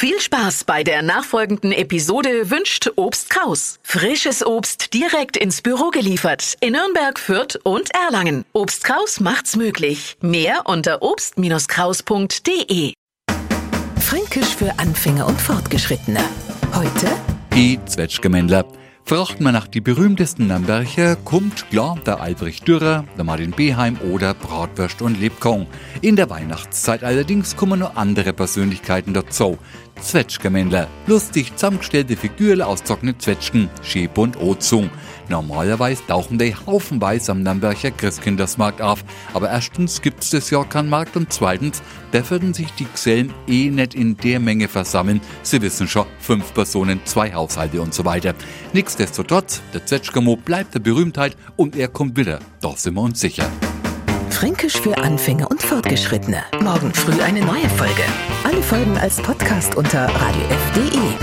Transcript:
Viel Spaß bei der nachfolgenden Episode wünscht Obst Kraus. Frisches Obst direkt ins Büro geliefert in Nürnberg, Fürth und Erlangen. Obst Kraus macht's möglich. Mehr unter obst-kraus.de. Fränkisch für Anfänger und Fortgeschrittene. Heute Die Zwetschgemändler. Fragt man nach die berühmtesten Nürnberger, kommt klar der Albrecht Dürer, der Martin Beheim oder Bratwürst und Lebkuchen. In der Weihnachtszeit allerdings kommen noch andere Persönlichkeiten dazu. Zwetschgemändler, lustig zusammengestellte Figürle aus trockenen Zwetschgen, Schäb und Ozung. Normalerweise tauchen die haufenweise am Nürnberger Christkindersmarkt auf, aber erstens gibt's das Jahr keinen Markt und zweitens dürfen sich die Gesellen eh nicht in der Menge versammeln. Sie wissen schon, fünf Personen, zwei Haushalte und so weiter. Nichtsdestotrotz, der Zwetschgemo bleibt der Berühmtheit und er kommt wieder, da sind wir uns sicher. Fränkisch für Anfänger und Fortgeschrittene. Morgen früh eine neue Folge. Alle Folgen als Podcast unter radiof.de